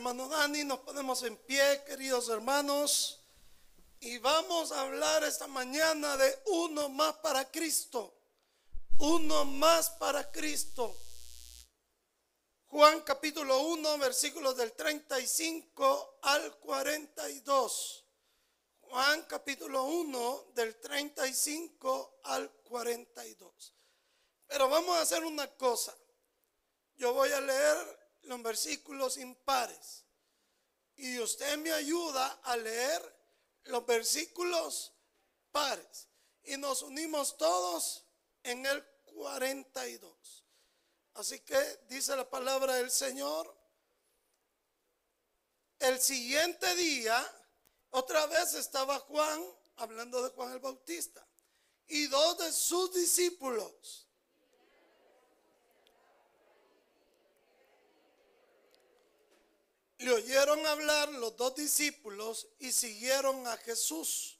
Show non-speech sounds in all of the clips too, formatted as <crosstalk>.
Hermano Dani, nos ponemos en pie, queridos hermanos, y vamos a hablar esta mañana de uno más para Cristo. Uno más para Cristo. Juan capítulo 1, versículos del 35 al 42. Juan capítulo 1, del 35 al 42. Pero vamos a hacer una cosa. Yo voy a leer los versículos impares. Y usted me ayuda a leer los versículos pares. Y nos unimos todos en el 42. Así que dice la palabra del Señor. El siguiente día, otra vez estaba Juan, hablando de Juan el Bautista, y dos de sus discípulos Le oyeron hablar los dos discípulos y siguieron a Jesús.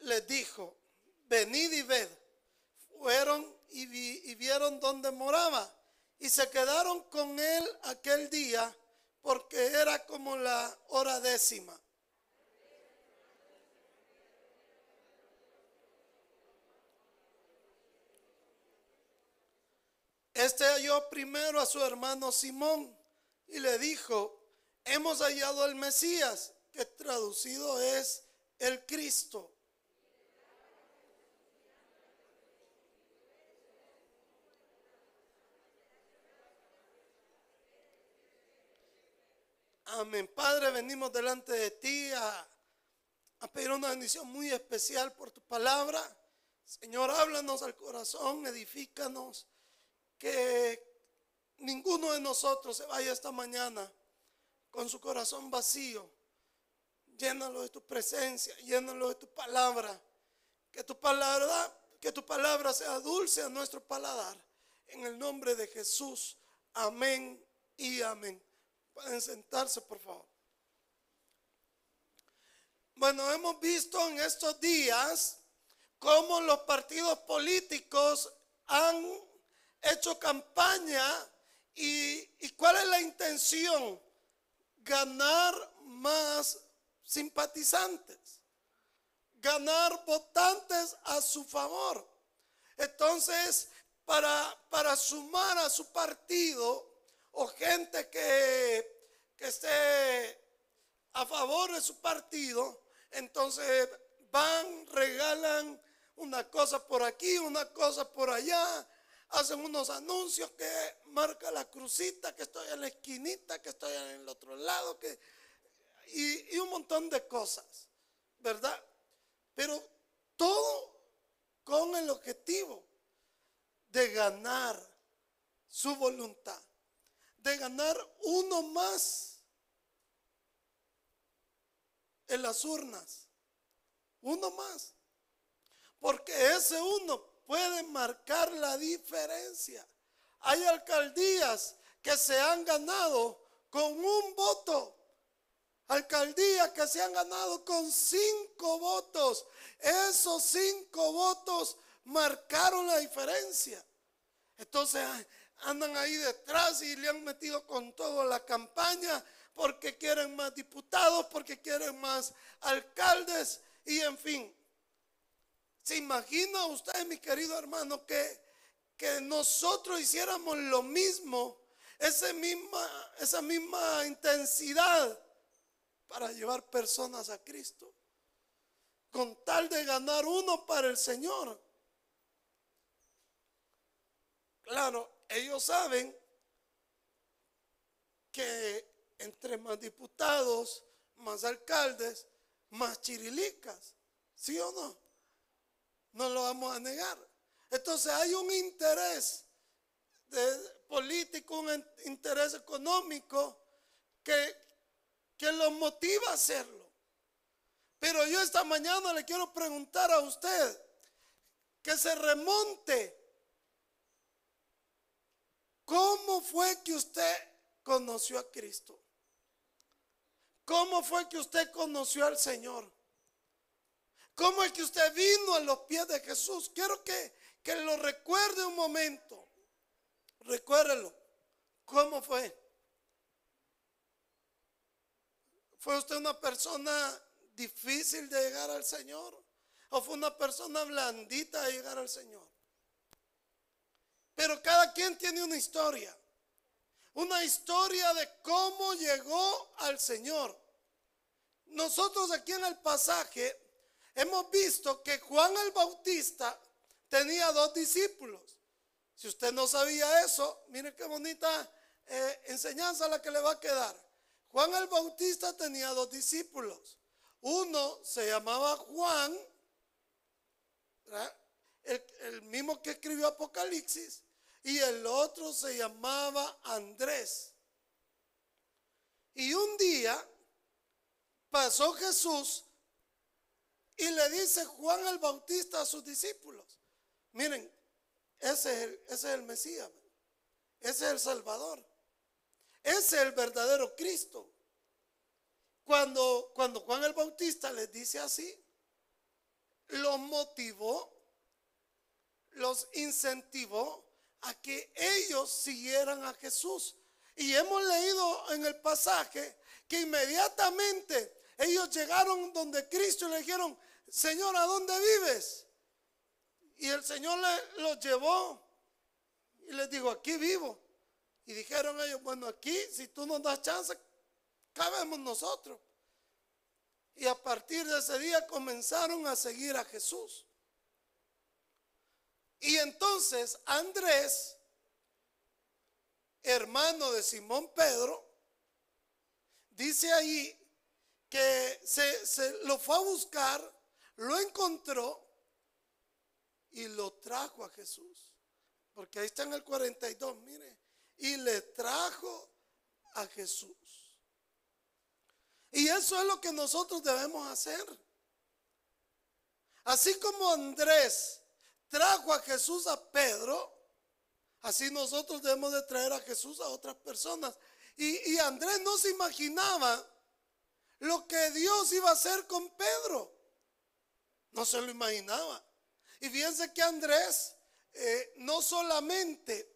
Les dijo, venid y ved. Fueron y, vieron dónde moraba y se quedaron con él aquel día porque era como la hora décima. Este halló primero a su hermano Simón y le dijo, hemos hallado al Mesías, que traducido es el Cristo. Amén. Padre, venimos delante de ti a, a, pedir una bendición muy especial por tu palabra. Señor, háblanos al corazón, edifícanos que ninguno de nosotros se vaya esta mañana con su corazón vacío. Llénalo de tu presencia, llénalo de tu palabra. Que tu palabra, que tu palabra sea dulce a nuestro paladar. En el nombre de Jesús. Amén y amén. Pueden sentarse, por favor. Bueno, hemos visto en estos días cómo los partidos políticos han hecho campaña y, cuál es la intención? Ganar más simpatizantes, ganar votantes a su favor. Entonces, para, para sumar a su partido o gente que, que esté a favor de su partido, entonces van, regalan una cosa por aquí, una cosa por allá, hacen unos anuncios que marca la crucita, que estoy en la esquinita, que estoy en el otro lado, que, y, un montón de cosas, ¿verdad? Pero todo con el objetivo de ganar su voluntad, de ganar uno más en las urnas, uno más, porque ese uno puede marcar la diferencia. Hay alcaldías que se han ganado con un voto. Alcaldías que se han ganado con cinco votos. Esos cinco votos marcaron la diferencia. Entonces andan ahí detrás y le han metido con todo la campaña porque quieren más diputados, porque quieren más alcaldes y en fin. ¿Se imagina usted, mi querido hermano, que, que nosotros hiciéramos lo mismo, esa misma, esa misma intensidad para llevar personas a Cristo? Con tal de ganar uno para el Señor. Claro, ellos saben que entre más diputados, más alcaldes, más chirilicas, ¿sí o no? No lo vamos a negar. Entonces hay un interés político, un interés económico que, que los motiva a hacerlo. Pero yo esta mañana le quiero preguntar a usted que se remonte. ¿Cómo fue que usted conoció a Cristo? ¿Cómo fue que usted conoció al Señor? ¿Cómo es que usted vino a los pies de Jesús? Quiero que, que lo recuerde un momento. Recuérdelo. ¿Cómo fue? ¿Fue usted una persona difícil de llegar al Señor? ¿O fue una persona blandita de llegar al Señor? Pero cada quien tiene una historia. Una historia de cómo llegó al Señor. Nosotros aquí en el pasaje hemos visto que Juan el Bautista tenía dos discípulos. Si usted no sabía eso, mire qué bonita eh, enseñanza la que le va a quedar. Juan el Bautista tenía dos discípulos. Uno se llamaba Juan, el, el mismo que escribió Apocalipsis, y el otro se llamaba Andrés. Y un día pasó Jesús y le dice Juan el Bautista a sus discípulos, miren, ese es el, Mesías, ese es el Salvador, ese es el verdadero Cristo. Cuando, cuando Juan el Bautista les dice así, los motivó, los incentivó a que ellos siguieran a Jesús. Y hemos leído en el pasaje que inmediatamente ellos llegaron donde Cristo y le dijeron, Señor, ¿a dónde vives? Y el Señor los llevó y les dijo, aquí vivo. Y dijeron ellos, bueno, aquí, si tú nos das chance, cabemos nosotros. Y a partir de ese día comenzaron a seguir a Jesús. Y entonces Andrés, hermano de Simón Pedro, dice ahí que se, lo fue a buscar, lo encontró y lo trajo a Jesús. Porque ahí está en el 42, mire. Y le trajo a Jesús. Y eso es lo que nosotros debemos hacer. Así como Andrés trajo a Jesús a Pedro, así nosotros debemos de traer a Jesús a otras personas. Y, Andrés no se imaginaba lo que Dios iba a hacer con Pedro. No se lo imaginaba. Y fíjense que Andrés eh, no solamente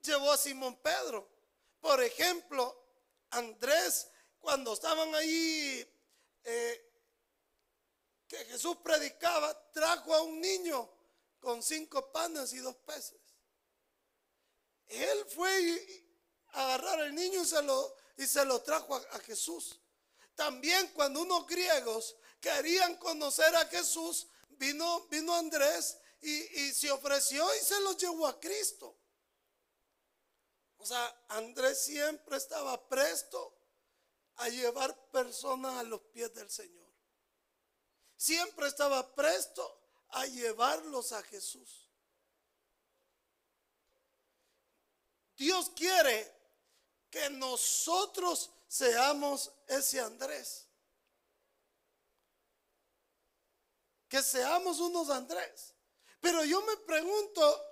llevó a Simón Pedro. Por ejemplo, Andrés, cuando estaban ahí eh, que Jesús predicaba, trajo a un niño con cinco panes y dos peces. Él fue a agarrar al niño y se lo, y se lo trajo a, Jesús. También cuando unos griegos querían conocer a Jesús, vino, vino Andrés y, y se ofreció y se lo llevó a Cristo. O sea, Andrés siempre estaba presto a llevar personas a los pies del Señor siempre estaba presto a llevarlos a Jesús. Dios quiere que nosotros seamos ese Andrés. Que seamos unos Andrés. Pero yo me pregunto,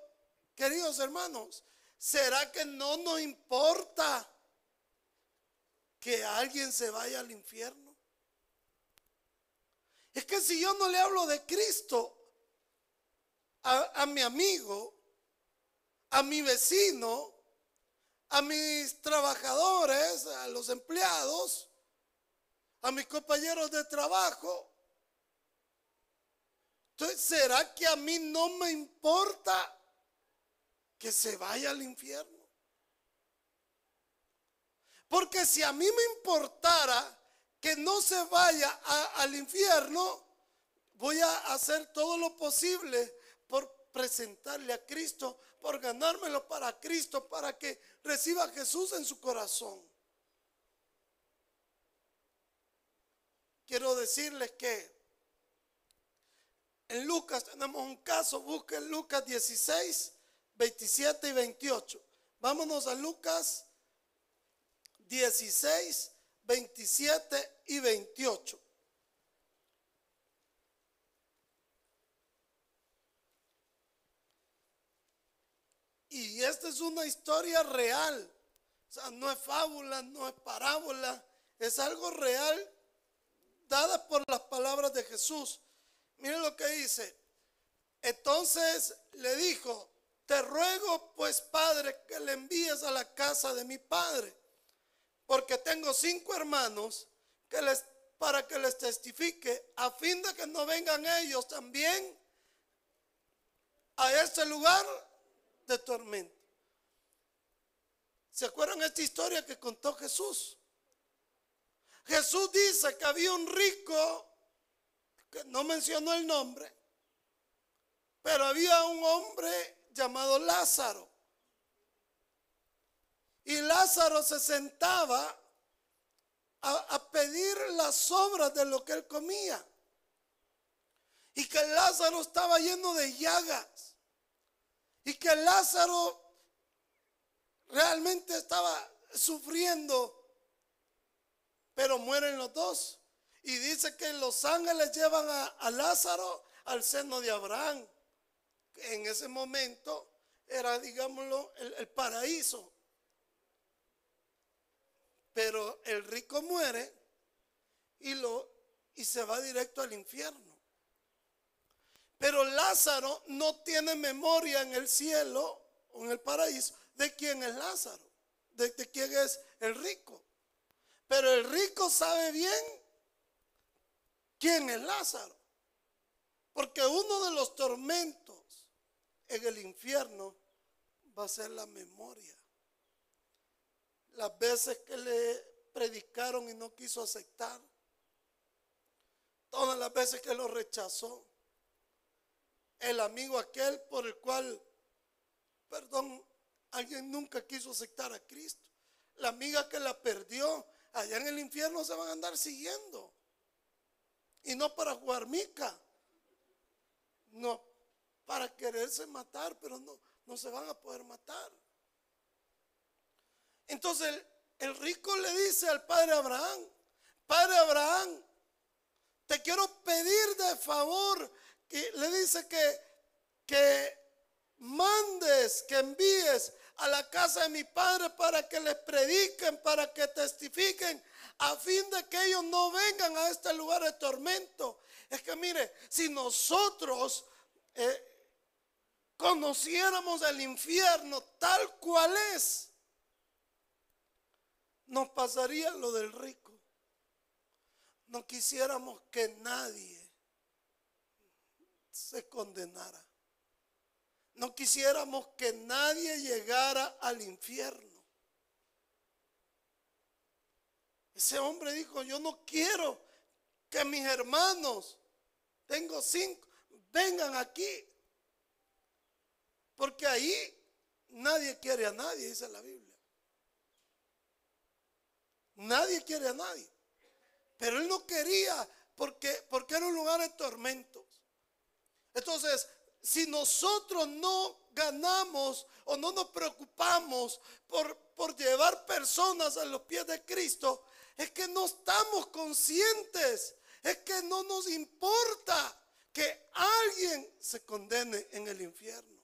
queridos hermanos, ¿será que no nos importa que alguien se vaya al infierno? Es que si yo no le hablo de Cristo a, mi amigo, a mi vecino, a mis trabajadores, a los empleados, a mis compañeros de trabajo. Entonces, ¿será que a mí no me importa que se vaya al infierno? Porque si a mí me importara que no se vaya al infierno, voy a hacer todo lo posible por presentarle a Cristo, por ganármelo para Cristo, para que reciba a Jesús en su corazón. Quiero decirles que en Lucas tenemos un caso, busquen Lucas 16, 27 y 28. Vámonos a Lucas 16, 27 y 28. Y esta es una historia real. O sea, no es fábula, no es parábola, es algo real dada por las palabras palabras de Jesús. Miren lo que dice. Entonces le dijo, te ruego pues, Padre, que le envíes a la casa de mi Padre, porque tengo cinco hermanos que les, para que les testifique, a fin de que no vengan ellos también a este lugar de tormento. ¿Se acuerdan esta historia que contó Jesús? Jesús dice que había un rico, que no mencionó el nombre, pero había un hombre llamado Lázaro. Y Lázaro se sentaba a, pedir las sobras de lo que él comía. Y que Lázaro estaba lleno de llagas. Y que Lázaro realmente estaba sufriendo. Pero mueren los dos. Y dice que los ángeles llevan a Lázaro al seno de Abraham en ese momento era, digámoslo, el, paraíso. Pero el rico muere y, lo, y se va directo al infierno. Pero Lázaro no tiene memoria en el cielo o en el paraíso de quién es Lázaro, de, de quién es el rico. Pero el rico sabe bien quién es Lázaro. Porque uno de los tormentos en el infierno va a ser la memoria. Las veces que le predicaron y no quiso aceptar. Todas las veces que lo rechazó. El amigo aquel por el cual, perdón, alguien nunca quiso aceptar a Cristo. La amiga que la perdió, allá en el infierno se van a andar siguiendo. Y no para jugar mica. No, para quererse matar, pero no, no se van a poder matar. Entonces el, rico le dice al padre Abraham, padre Abraham, te quiero pedir de favor, que le dice que, que mandes, que envíes a la casa de mi padre para que les prediquen, para que testifiquen, a fin de que ellos no vengan a este lugar de tormento. Es que mire, si nosotros eh, conociéramos el infierno tal cual es, nos pasaría lo del rico. No quisiéramos que nadie se condenara. No quisiéramos que nadie llegara al infierno. Ese hombre dijo, yo no quiero que mis hermanos, tengo cinco, vengan aquí porque ahí nadie quiere a nadie, dice la Biblia. Nadie quiere a nadie. Pero él no quería porque, porque era un lugar de tormentos. Entonces, si nosotros no ganamos o no nos preocupamos por, por llevar personas a los pies de Cristo, es que no estamos conscientes, es que no nos importa que alguien se condene en el infierno.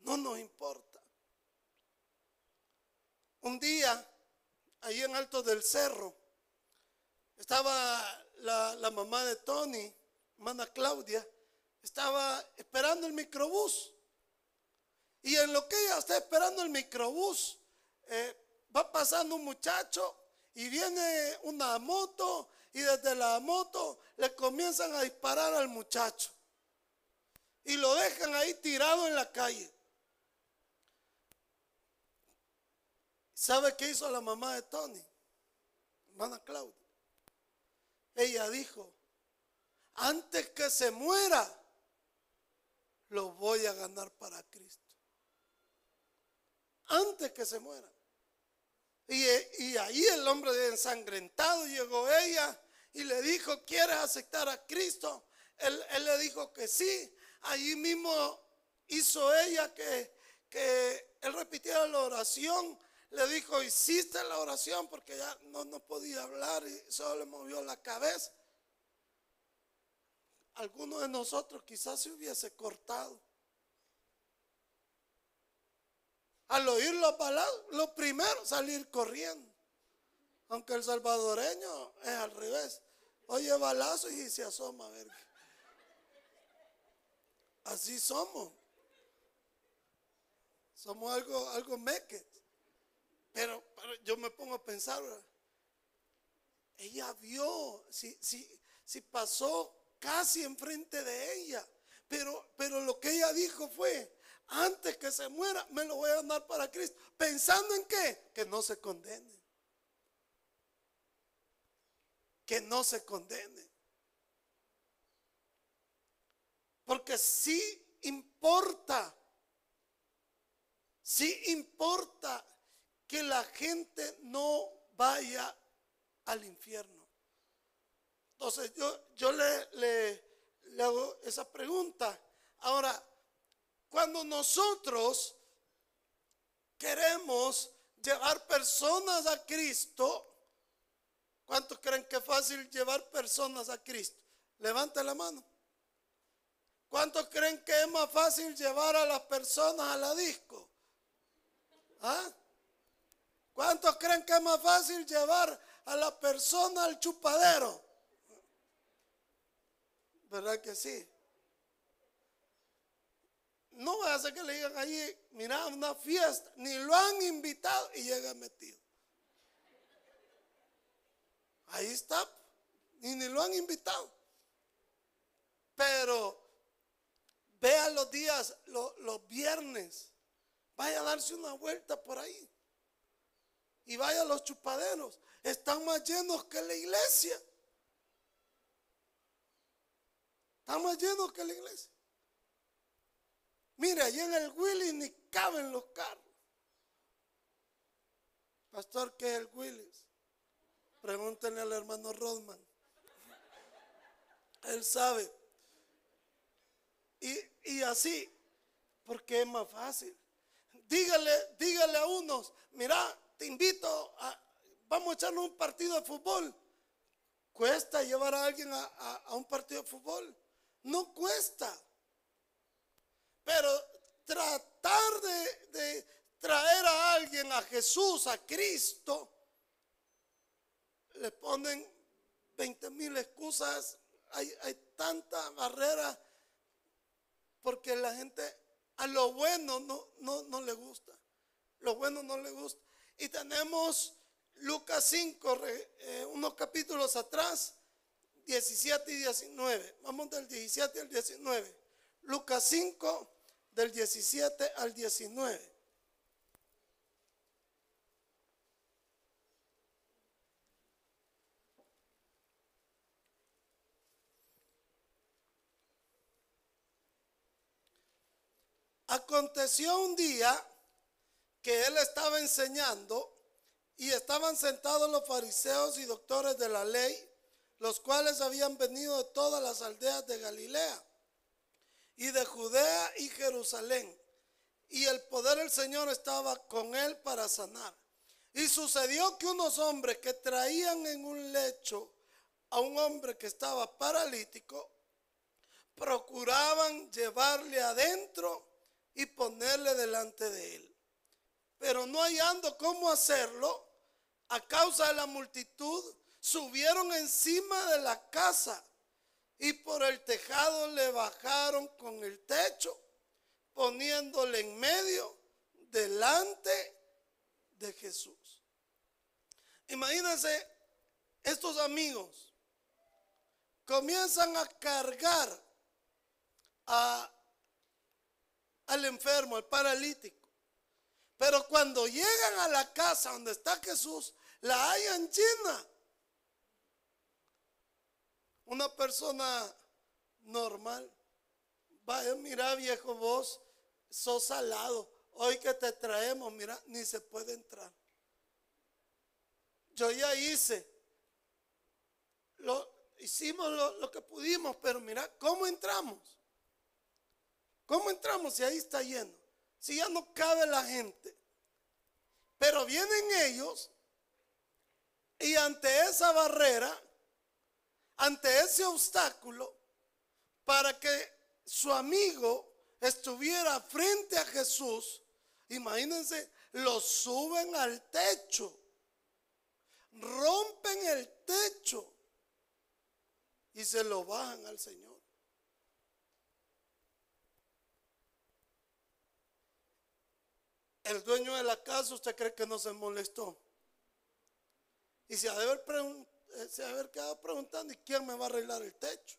No nos importa. Un día, ahí en Alto del Cerro, estaba la, mamá de Tony, hermana Claudia, estaba esperando el microbús. Y en lo que ella está esperando el microbús, eh, va pasando un muchacho y viene una moto y desde la moto le comienzan a disparar al muchacho. Y lo dejan ahí tirado en la calle. ¿Sabe qué hizo la mamá de Tony? Hermana Claudia. Ella dijo, antes que se muera, lo voy a ganar para Cristo. Antes que se muera. Y, ahí el hombre ensangrentado llegó ella y le dijo, ¿quieres aceptar a Cristo? Él, le dijo que sí. Allí mismo hizo ella que, que él repitiera la oración le dijo, hiciste la oración porque ya no, no podía hablar y solo le movió la cabeza. Alguno de nosotros quizás se hubiese cortado. Al oír la palabra, lo primero, salir corriendo. Aunque el salvadoreño es al revés. oye balazo y se asoma a. Así somos. Somos algo, algo meques. Pero, yo me pongo a pensar, ella vio, si, si, si pasó casi enfrente de ella. Pero, pero lo que ella dijo fue, antes que se muera, me lo voy a dar para Cristo. Pensando en qué? Que no se condene. Que no se condene. Porque sí importa, sí importa que la gente no vaya al infierno. Entonces yo, yo le, le, hago esa pregunta. Ahora, cuando nosotros queremos llevar personas a Cristo, ¿cuántos creen que es fácil llevar personas a Cristo? Levante la mano. ¿Cuántos creen que es más fácil llevar a las personas a la disco? ¿Ah? ¿Cuántos creen que es más fácil llevar a la persona al chupadero? ¿Verdad que sí? No va a hacer que le digan allí, mira, una fiesta, ni lo han invitado y llega metido. Ahí está, y ni lo han invitado. Pero vea los días, los viernes, vaya a darse una vuelta por ahí. Y vaya a los chupaderos, están más llenos que la iglesia. Están más llenos que la iglesia. Mire, allí en el Willis ni caben los carros. Pastor, ¿qué es el Willis? Pregúntenle al hermano Rodman. Él sabe. Y, así, porque es más fácil. Dígale, dígale a unos, mira, te invito a, vamos a echarnos un partido de fútbol. ¿Cuesta llevar a alguien a un partido de fútbol? No cuesta. Pero tratar de, traer a alguien a Jesús, a Cristo, le ponen 20 mil excusas, hay, hay tanta barrera, porque la gente a lo bueno no, no, le gusta, lo bueno no le gusta. Y tenemos Lucas 5, eh, unos capítulos atrás, 17 y 19. Vamos del 17 al 19. Lucas 5, del 17 al 19. Aconteció un día que él estaba enseñando y estaban sentados los fariseos y doctores de la ley, los cuales habían venido de todas las aldeas de Galilea y de Judea y Jerusalén. Y el poder del Señor estaba con él para sanar. Y sucedió que unos hombres que traían en un lecho a un hombre que estaba paralítico, procuraban llevarle adentro y ponerle delante de él. Pero no hallando cómo hacerlo, a causa de la multitud, subieron encima de la casa y por el tejado le bajaron con el techo, poniéndole en medio delante de Jesús. Imagínense, estos amigos comienzan a cargar al enfermo, al paralítico. Pero cuando llegan a la casa donde está Jesús, la hayan llena una persona normal. Vaya, mira viejo vos, sos salado. Hoy que te traemos, mira, ni se puede entrar. Yo ya hice. Lo, hicimos lo, lo que pudimos, pero mira, ¿cómo entramos? ¿Cómo entramos si ahí está lleno? Si ya no cabe la gente. Pero vienen ellos y ante esa barrera ante ese obstáculo para que su amigo estuviera frente a Jesús, imagínense, lo suben al techo, rompen el techo y se lo bajan al Señor. El dueño de la casa, ¿usted cree que no se molestó? Y se ha de haber, se ha de haber quedado preguntando, ¿y quién me va a arreglar el techo?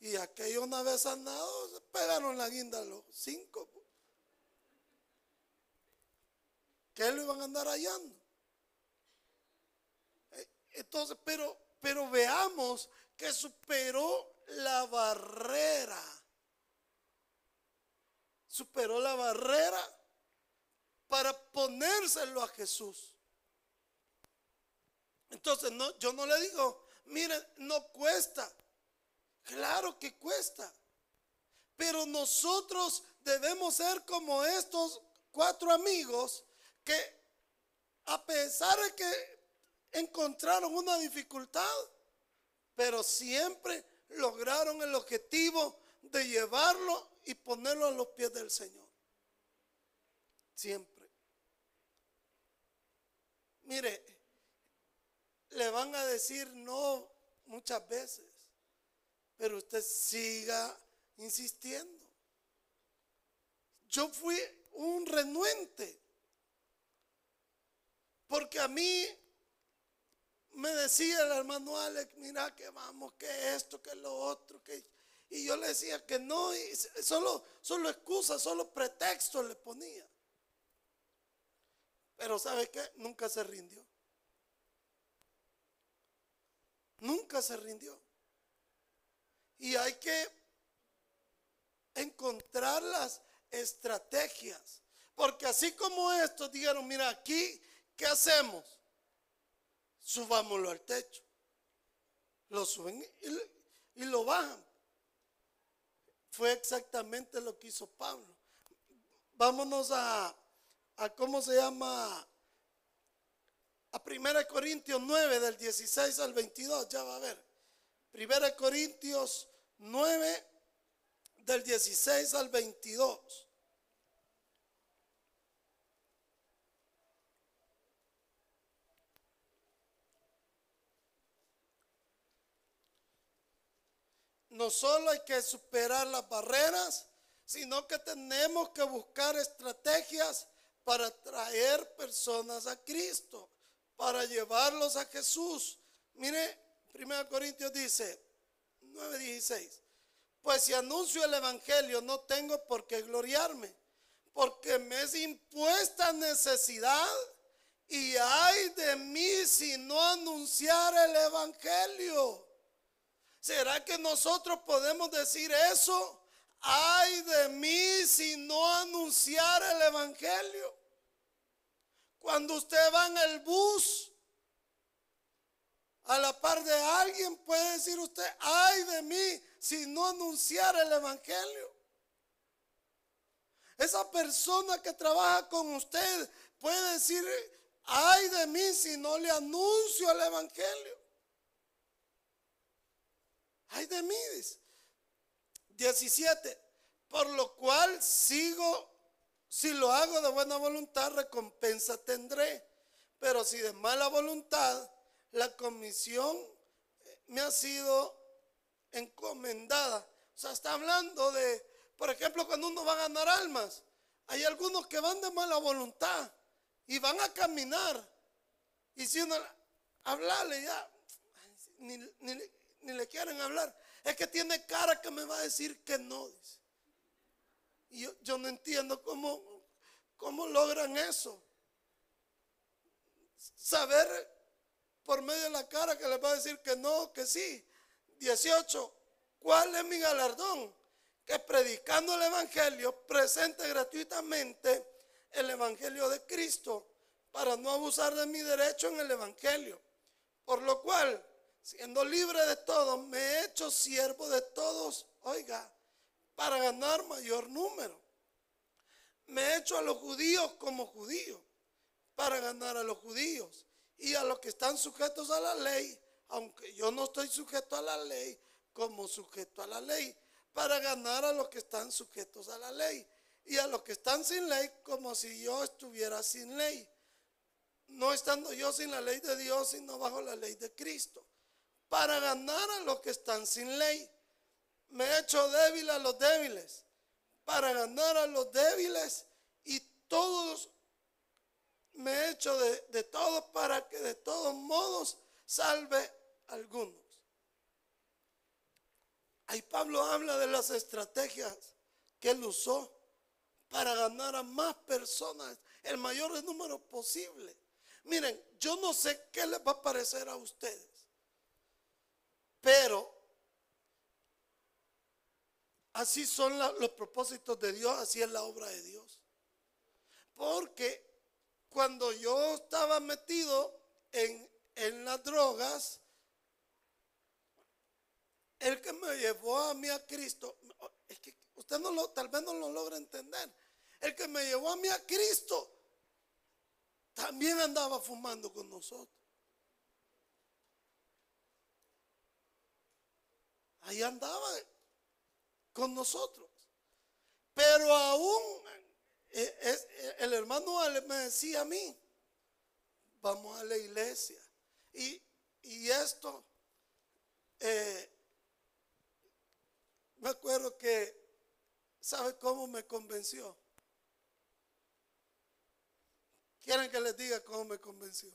Y aquello una vez sanado, se pegaron la guinda los cinco. ¿Qué lo iban a andar hallando? Eh, entonces, pero, pero veamos que superó la barrera. Superó la barrera para ponérselo a Jesús. Entonces, no, yo no le digo, miren, no cuesta. Claro que cuesta. Pero nosotros debemos ser como estos cuatro amigos que a pesar de que encontraron una dificultad, pero siempre lograron el objetivo de llevarlo y ponerlo a los pies del Señor. Siempre. Mire, le van a decir no muchas veces, pero usted siga insistiendo. Yo fui un renuente, porque a mí me decía el hermano Alex, mira que vamos, que esto, que lo otro, que... Y yo le decía que no, solo, solo excusa, solo pretexto le ponía. Pero ¿sabe qué? Nunca se rindió. Nunca se rindió. Y hay que encontrar las estrategias. Porque así como estos dijeron, mira, aquí, ¿qué hacemos? Subámoslo al techo. Lo suben y, lo bajan. Fue exactamente lo que hizo Pablo. Vámonos a, a ¿cómo se llama? A 1 Corintios 9 del 16 al 22, ya va a ver. 1 Corintios 9 del 16 al 22. No solo hay que superar las barreras, sino que tenemos que buscar estrategias para traer personas a Cristo para llevarlos a Jesús. Mire, 1 Corintios dice, 9:16, pues si anuncio el Evangelio no tengo por qué gloriarme, porque me es impuesta necesidad y hay de mí si no anunciar el Evangelio. ¿Será que nosotros podemos decir eso? Ay de mí si no anunciar el Evangelio. Cuando usted va en el bus, a la par de alguien puede decir usted, ay de mí si no anunciara el Evangelio. Esa persona que trabaja con usted puede decir, ay de mí si no le anuncio el Evangelio. Ay de mí, 17. Por lo cual sigo si lo hago de buena voluntad, recompensa tendré. Pero si de mala voluntad, la comisión me ha sido encomendada. O sea, está hablando de, por ejemplo, cuando uno va a ganar almas, hay algunos que van de mala voluntad y van a caminar. Y si uno hablarle ya, ni, le quieren hablar, es que tiene cara que me va a decir que no. Y yo, no entiendo cómo, cómo logran eso. Saber por medio de la cara que les va a decir que no, que sí. 18. ¿Cuál es mi galardón? Que predicando el Evangelio presente gratuitamente el Evangelio de Cristo para no abusar de mi derecho en el Evangelio. Por lo cual, siendo libre de todo, me he hecho siervo de todos. Oiga, para ganar mayor número. Me he hecho a los judíos como judíos para ganar a los judíos y a los que están sujetos a la ley, aunque yo no estoy sujeto a la ley, como sujeto a la ley, para ganar a los que están sujetos a la ley y a los que están sin ley como si yo estuviera sin ley, no estando yo sin la ley de Dios, sino bajo la ley de Cristo, para ganar a los que están sin ley. Me he hecho débil a los débiles, para ganar a los débiles y todos me he hecho de, todos para que de todos modos salve a algunos. Ahí Pablo habla de las estrategias que él usó para ganar a más personas, el mayor número posible. Miren, yo no sé qué les va a parecer a ustedes, pero así son los propósitos de Dios, así es la obra de Dios. Porque cuando yo estaba metido en, en las drogas, el que me llevó a mí a Cristo, es que usted tal vez no lo logra entender. El que me llevó a mí a Cristo también andaba fumando con nosotros. Ahí andaba con nosotros. Pero aún eh, eh, el hermano me decía a mí, vamos a la iglesia. Y, esto, eh, me acuerdo que, ¿sabe cómo me convenció? ¿Quieren que les diga cómo me convenció?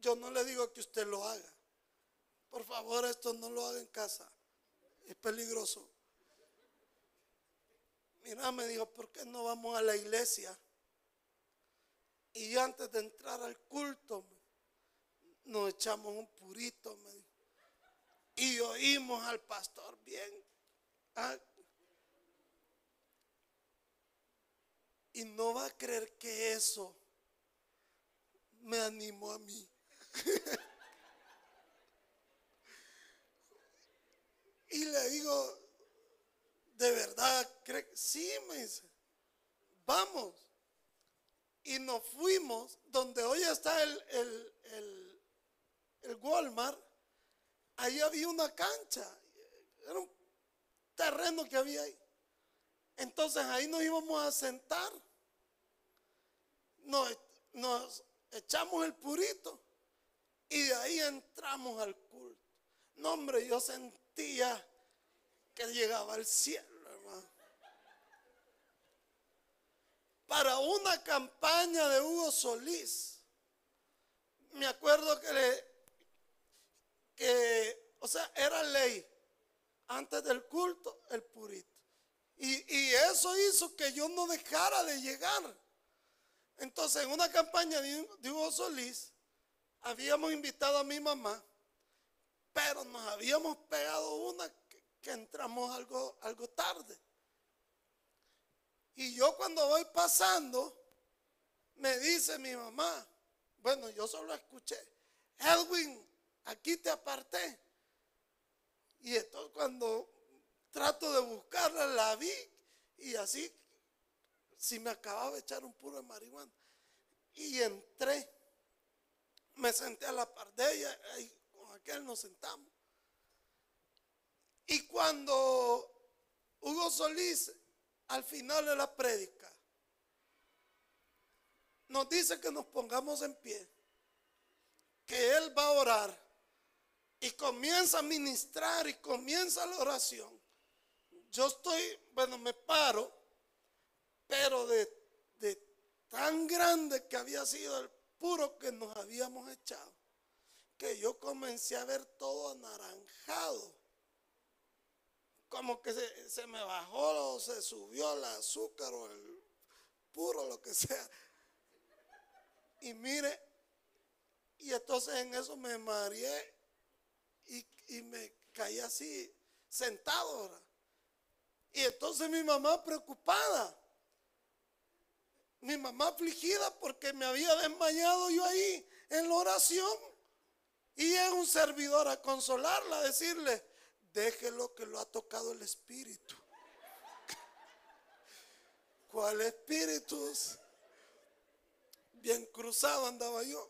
Yo no le digo que usted lo haga. Por favor, esto no lo haga en casa. Es peligroso. Mira, me dijo, ¿por qué no vamos a la iglesia? Y antes de entrar al culto, nos echamos un purito. Y oímos al pastor bien. Ah, y no va a creer que eso me animó a mí. <laughs> y le digo, ¿de verdad? Sí, me dice, vamos. Y nos fuimos donde hoy está el, el, el, Walmart ahí había una cancha, era un terreno que había ahí. Entonces ahí nos íbamos a sentar, nos, echamos el purito y de ahí entramos al culto. No, hombre, yo que llegaba al cielo, hermano. Para una campaña de Hugo Solís, me acuerdo que que, o sea, era ley. Antes del culto, el purito. Y, eso hizo que yo no dejara de llegar. Entonces, en una campaña de, Hugo Solís, habíamos invitado a mi mamá, pero nos habíamos pegado una que, entramos algo, algo tarde. Y yo cuando voy pasando, me dice mi mamá, bueno, yo solo escuché, Edwin, aquí te aparté. Y entonces cuando trato de buscarla, la vi y así, si me acababa de echar un puro de marihuana. Y entré, me senté a la par de ella y aquel nos sentamos. Y cuando Hugo Solís, al final de la prédica, nos dice que nos pongamos en pie, que Él va a orar y comienza a ministrar y comienza la oración. Yo estoy, bueno, me paro, pero de, tan grande que había sido el puro que nos habíamos echado, que yo comencé a ver todo anaranjado. Como que se, se me bajó o se subió el azúcar o el puro, lo que sea. Y mire, y entonces en eso me mareé y, me caí así sentado. Y entonces mi mamá preocupada, mi mamá afligida porque me había desmayado yo ahí en la oración. Y es un servidor a consolarla, a decirle, déjelo que lo ha tocado el Espíritu. <laughs> ¿Cuál espíritus? Bien cruzado andaba yo.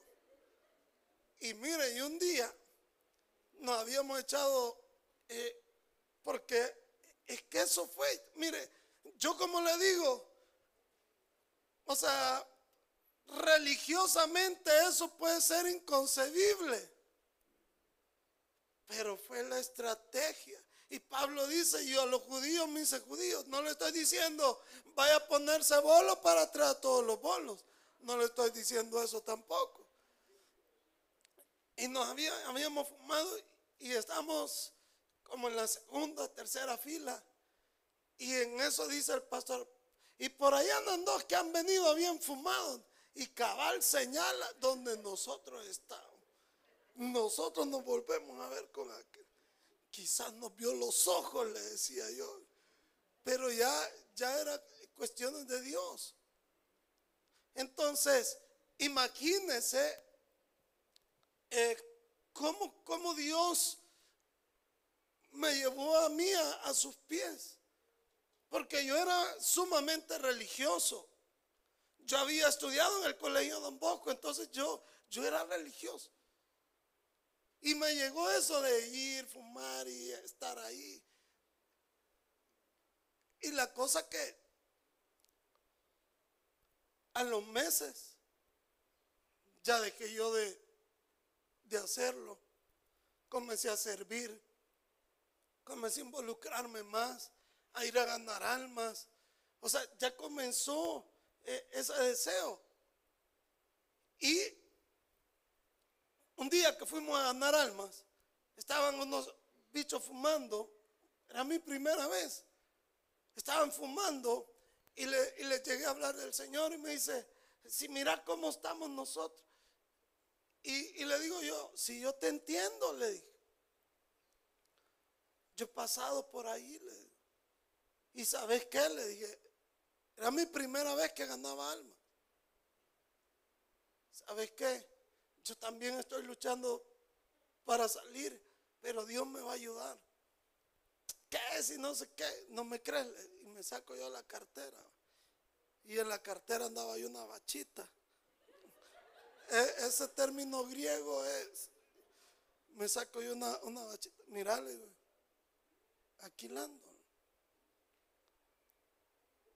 Y mire, y un día nos habíamos echado, eh, porque es que eso fue, mire, yo como le digo, o sea, religiosamente eso puede ser inconcebible. Pero fue la estrategia. Y Pablo dice, yo a los judíos me hice judíos. No le estoy diciendo, vaya a ponerse bolo para traer todos los bolos. No le estoy diciendo eso tampoco. Y nos habíamos fumado y estamos como en la segunda, tercera fila. Y en eso dice el pastor, y por allá andan dos que han venido bien fumados. Y cabal señala donde nosotros estamos. Nosotros nos volvemos a ver con aquel. Quizás nos vio los ojos, le decía yo. Pero ya, ya era cuestiones de Dios. Entonces, imagínense eh, cómo, Dios me llevó a mí a, sus pies. Porque yo era sumamente religioso. Yo había estudiado en el colegio Don Bosco, entonces yo, yo era religioso. Y me llegó eso de ir, fumar y estar ahí. Y la cosa que a los meses ya dejé yo de, de hacerlo. Comencé a servir, comencé a involucrarme más, a ir a ganar almas. O sea, ya comenzó eh, ese deseo. Y un día que fuimos a ganar almas, estaban unos bichos fumando, era mi primera vez. Estaban fumando y le, y le llegué a hablar del Señor y me dice, si mira cómo estamos nosotros. Y, le digo yo, si yo te entiendo, le dije. Yo he pasado por ahí. Y sabes qué, le dije, era mi primera vez que ganaba alma. ¿Sabes qué? Yo también estoy luchando para salir, pero Dios me va a ayudar. ¿Qué? Si no sé qué, no me crees. Y me saco yo la cartera. Y en la cartera andaba yo una bachita. E, ese término griego es, me saco yo una, una bachita, mirale, alquilando.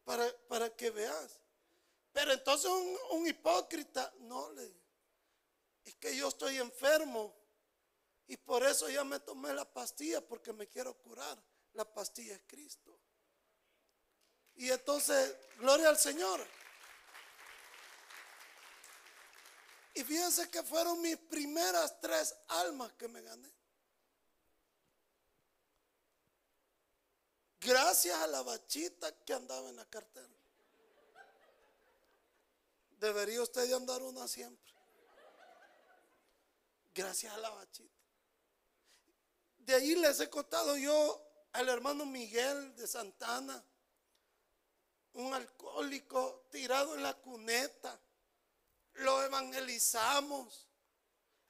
Para, para que veas. Pero entonces un, un hipócrita, no le, es que yo estoy enfermo y por eso ya me tomé la pastilla porque me quiero curar. La pastilla es Cristo. Y entonces, gloria al Señor. Y fíjense que fueron mis primeras tres almas que me gané. Gracias a la bachita que andaba en la cartera. Debería usted de andar una siempre. Gracias a la bachita. De ahí les he contado yo al hermano Miguel de Santana, un alcohólico tirado en la cuneta lo evangelizamos,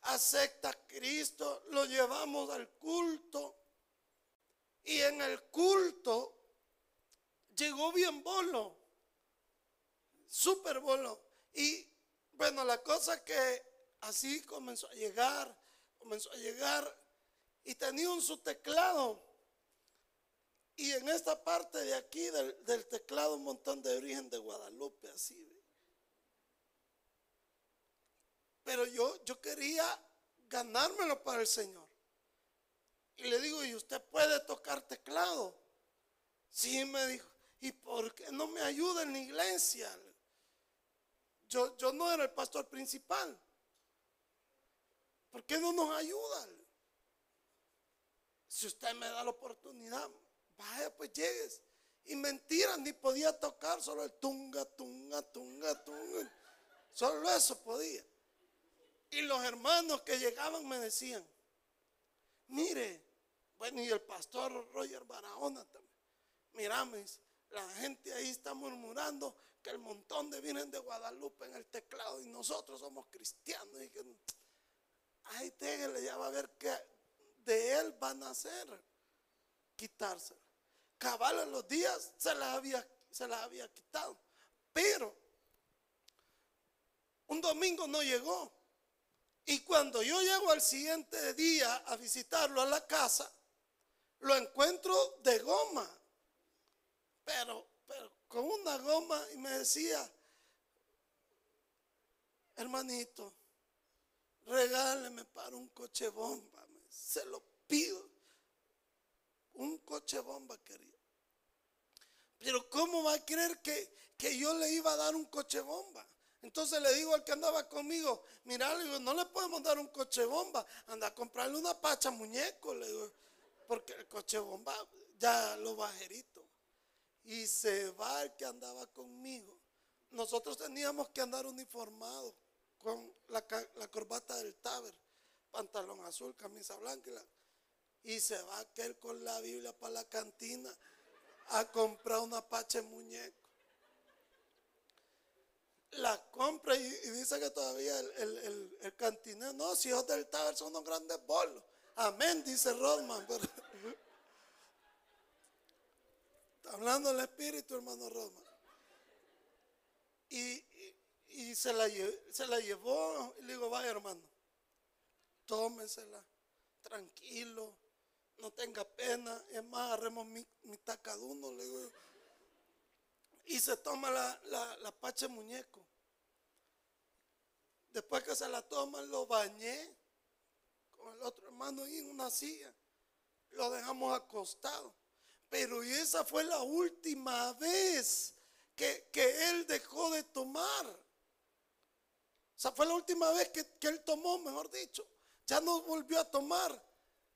acepta a Cristo, lo llevamos al culto. Y en el culto llegó bien bolo, súper bolo. Y bueno, la cosa que así comenzó a llegar, comenzó a llegar y tenía un su teclado. Y en esta parte de aquí del, del teclado un montón de origen de Guadalupe, así. Pero yo, yo quería ganármelo para el Señor. Y le digo, ¿y usted puede tocar teclado? Sí, me dijo. ¿Y por qué no me ayuda en la iglesia? Yo, yo no era el pastor principal. ¿Por qué no nos ayuda? Si usted me da la oportunidad, vaya, pues llegues. Y mentira, ni podía tocar, solo el tunga, tunga, tunga, tunga. Solo eso podía. Y los hermanos que llegaban me decían, mire, bueno, y el pastor Roger Barahona también, mira, la gente ahí está murmurando que el montón de vienen de Guadalupe en el teclado y nosotros somos cristianos. Y que, ay, déjele, ya va a ver que de él van a hacer quitárselo. Cabal en los días se las había, se las había quitado. Pero un domingo no llegó. Y cuando yo llego al siguiente día a visitarlo a la casa, lo encuentro de goma. Pero, pero con una goma y me decía, hermanito, regáleme para un coche bomba, se lo pido. Un coche bomba quería. Pero ¿cómo va a creer que, que yo le iba a dar un coche bomba? Entonces le digo al que andaba conmigo, mira, le digo, no le podemos dar un coche bomba, anda a comprarle una pacha muñeco, le digo, porque el coche bomba ya lo bajerito. Y se va el que andaba conmigo. Nosotros teníamos que andar uniformados con la, corbata del Taber, pantalón azul, camisa blanca. Y, se va aquel con la Biblia para la cantina a comprar una pacha muñeco la compra y, dice que todavía el, el, cantinero, no, si hijos del Taber son unos grandes bolos. Amén, dice Rodman. <laughs> está hablando el Espíritu, hermano Rodman. Y, se, la, se la llevó y le digo, vaya hermano, tómesela, tranquilo, no tenga pena. Es más, agarremos mi, mi tacaduno, le digo y se toma la, la, pache muñeco. Después que se la toma, lo bañé con el otro hermano ahí en una silla. Lo dejamos acostado. Pero esa fue la última vez que, él dejó de tomar. O sea, fue la última vez que, que él tomó, mejor dicho. Ya no volvió a tomar.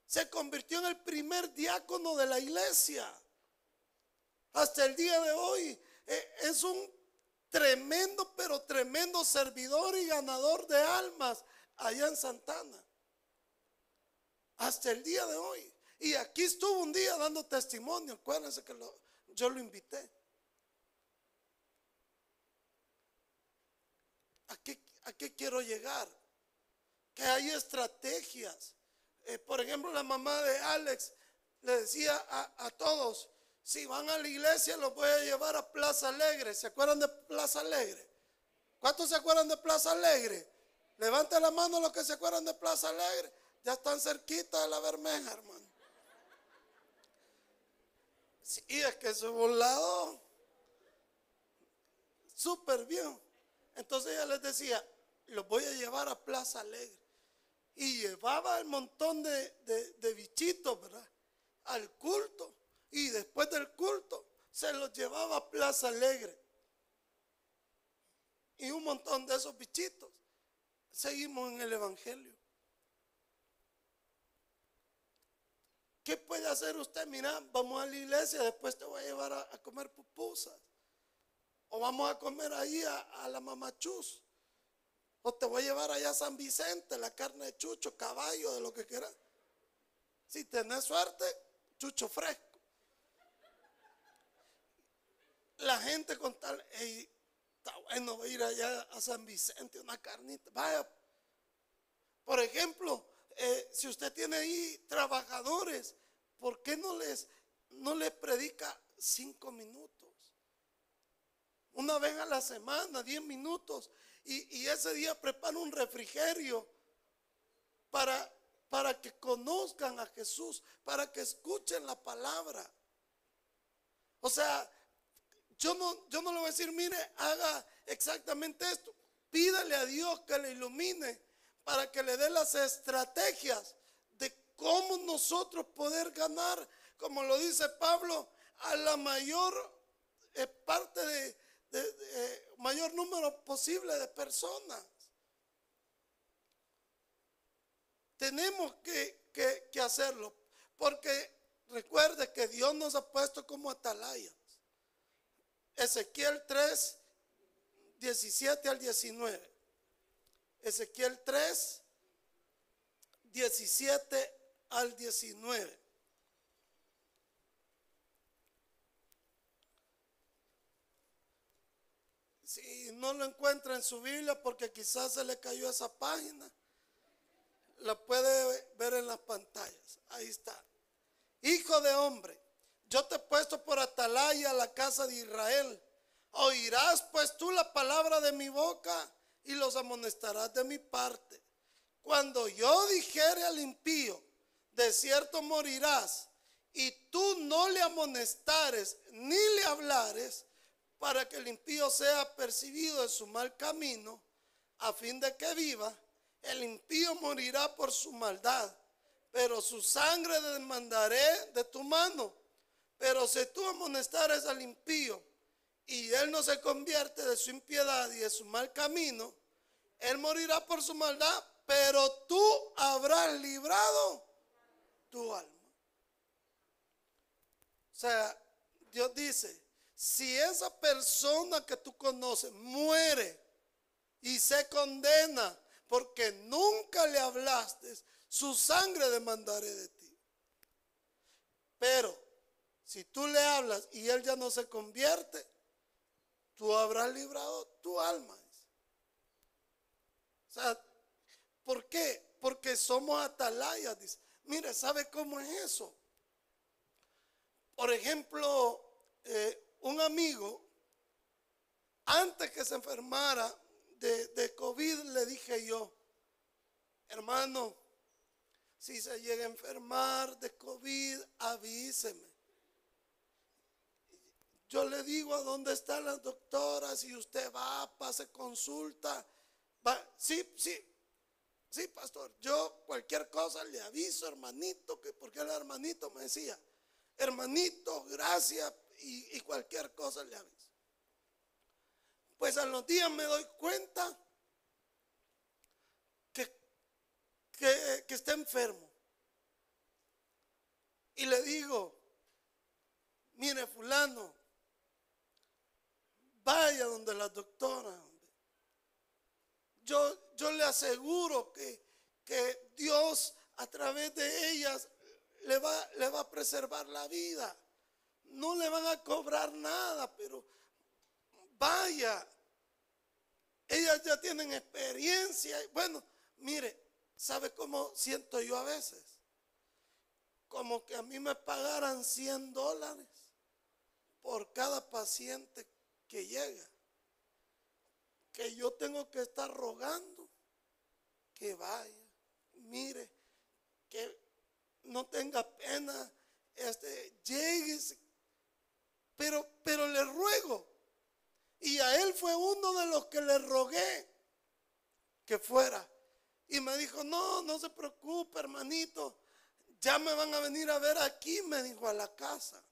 Se convirtió en el primer diácono de la iglesia. Hasta el día de hoy eh, es un tremendo, pero tremendo servidor y ganador de almas allá en Santana. Hasta el día de hoy. Y aquí estuvo un día dando testimonio. Acuérdense que yo lo invité. ¿A qué, quiero llegar? Que hay estrategias. Eh, por ejemplo, la mamá de Alex le decía a, todos, si van a la iglesia, los voy a llevar a Plaza Alegre. ¿Se acuerdan de Plaza Alegre? ¿Cuántos se acuerdan de Plaza Alegre? Levante la mano los que se acuerdan de Plaza Alegre. Ya están cerquita de la Bermeja, hermano. Sí, es que un volado súper bien. Entonces ella les decía, los voy a llevar a Plaza Alegre. Y llevaba el montón de, de bichitos, ¿verdad? Al culto y después del culto se los llevaba a Plaza Alegre. Y un montón de esos bichitos. Seguimos en el Evangelio. ¿Qué puede hacer usted? Mira, vamos a la iglesia, después te voy a llevar a, comer pupusas. O vamos a comer ahí a, la mamachus. O te voy a llevar allá a San Vicente, la carne de chucho, caballo, de lo que quieras. Si tenés suerte, chucho fresco. la gente con tal, está bueno ir allá a San Vicente, una carnita. Vaya, por ejemplo, eh, si usted tiene ahí trabajadores, ¿por qué no les, no les predica cinco minutos? Una vez a la semana, diez minutos. Y, ese día prepara un refrigerio para, para que conozcan a Jesús, para que escuchen la palabra. O sea, yo no, yo no le voy a decir, mire, haga exactamente esto. Pídale a Dios que le ilumine para que le dé las estrategias de cómo nosotros poder ganar, como lo dice Pablo, a la mayor eh, parte de, eh, mayor número posible de personas. Tenemos que, que hacerlo, porque recuerde que Dios nos ha puesto como atalaya. Ezequiel 3, 17 al 19. Ezequiel 3, 17 al 19. Si no lo encuentra en su Biblia porque quizás se le cayó esa página, la puede ver en las pantallas. Ahí está. Hijo de hombre yo te he puesto por atalaya a la casa de Israel. Oirás pues tú la palabra de mi boca y los amonestarás de mi parte. Cuando yo dijere al impío, de cierto morirás, y tú no le amonestares ni le hablares, para que el impío sea percibido de su mal camino, a fin de que viva, el impío morirá por su maldad, pero su sangre demandaré de tu mano. Pero si tú amonestares al impío y él no se convierte de su impiedad y de su mal camino, él morirá por su maldad, pero tú habrás librado tu alma. O sea, Dios dice, si esa persona que tú conoces muere y se condena porque nunca le hablaste, su sangre demandaré de ti. Pero si tú le hablas y él ya no se convierte, tú habrás librado tu alma. O sea, ¿por qué? Porque somos atalayas. Dice. Mire, ¿sabe cómo es eso? Por ejemplo, eh, un amigo, antes que se enfermara de, COVID, le dije yo, hermano, si se llega a enfermar de COVID, avíseme. Yo le digo a dónde están las doctoras y usted va, pase consulta. Va, sí, sí, sí, pastor. Yo cualquier cosa le aviso, hermanito, que porque el hermanito me decía, hermanito, gracias, y, cualquier cosa le aviso. Pues a los días me doy cuenta que, que, que está enfermo. Y le digo, mire fulano, vaya donde la doctora. Yo, yo le aseguro que, que Dios a través de ellas le va, le va a preservar la vida no le van a cobrar nada, pero vaya, ellas ya tienen experiencia. Bueno, mire, ¿sabe cómo siento yo a veces? Como que a mí me pagaran 100 dólares por cada paciente que llega. Que yo tengo que estar rogando que vaya. Mire, que no tenga pena, este, llegue, pero, pero le ruego. Y a él fue uno de los que le rogué que fuera. Y me dijo, no, no se preocupe, hermanito. Ya me van a venir a ver aquí, me dijo, a la casa.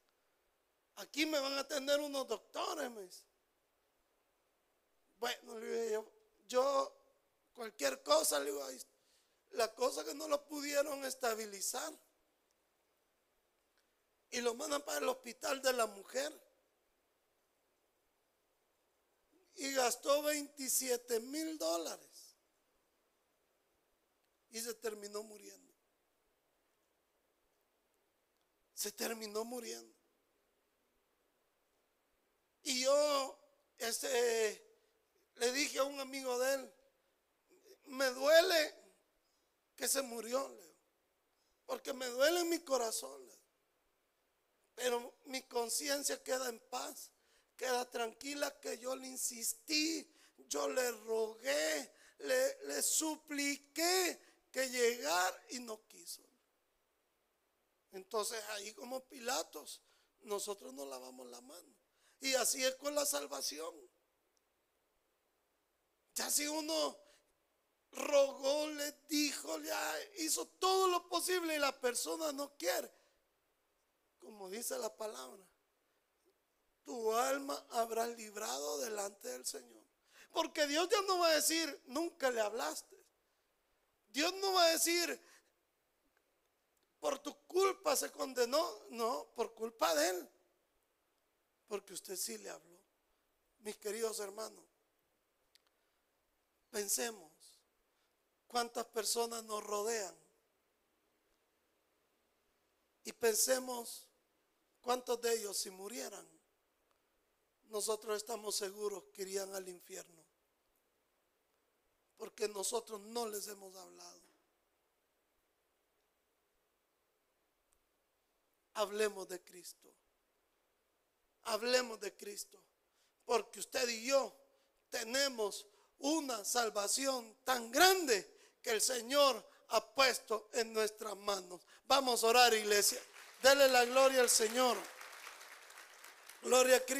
Aquí me van a tener unos doctores, me Bueno, le dije yo, yo cualquier cosa, le digo, la cosa que no lo pudieron estabilizar y lo mandan para el hospital de la mujer. Y gastó 27 mil dólares. Y se terminó muriendo. Se terminó muriendo. Y yo este, le dije a un amigo de él, me duele que se murió, porque me duele en mi corazón. Pero mi conciencia queda en paz, queda tranquila que yo le insistí, yo le rogué, le, supliqué que llegara y no quiso. Entonces ahí como Pilatos, nosotros nos lavamos la mano. Y así es con la salvación. Ya si uno rogó, le dijo, ya hizo todo lo posible y la persona no quiere, como dice la palabra, tu alma habrá librado delante del Señor. Porque Dios ya no va a decir, nunca le hablaste. Dios no va a decir, por tu culpa se condenó. No, por culpa de Él. Porque usted sí le habló. Mis queridos hermanos, pensemos cuántas personas nos rodean. Y pensemos ¿Cuántos de ellos si murieran? Nosotros estamos seguros que irían al infierno. Porque nosotros no les hemos hablado. Hablemos de Cristo. Hablemos de Cristo. Porque usted y yo tenemos una salvación tan grande que el Señor ha puesto en nuestras manos. Vamos a orar, iglesia. Dale la gloria al Señor. Gloria a Cristo.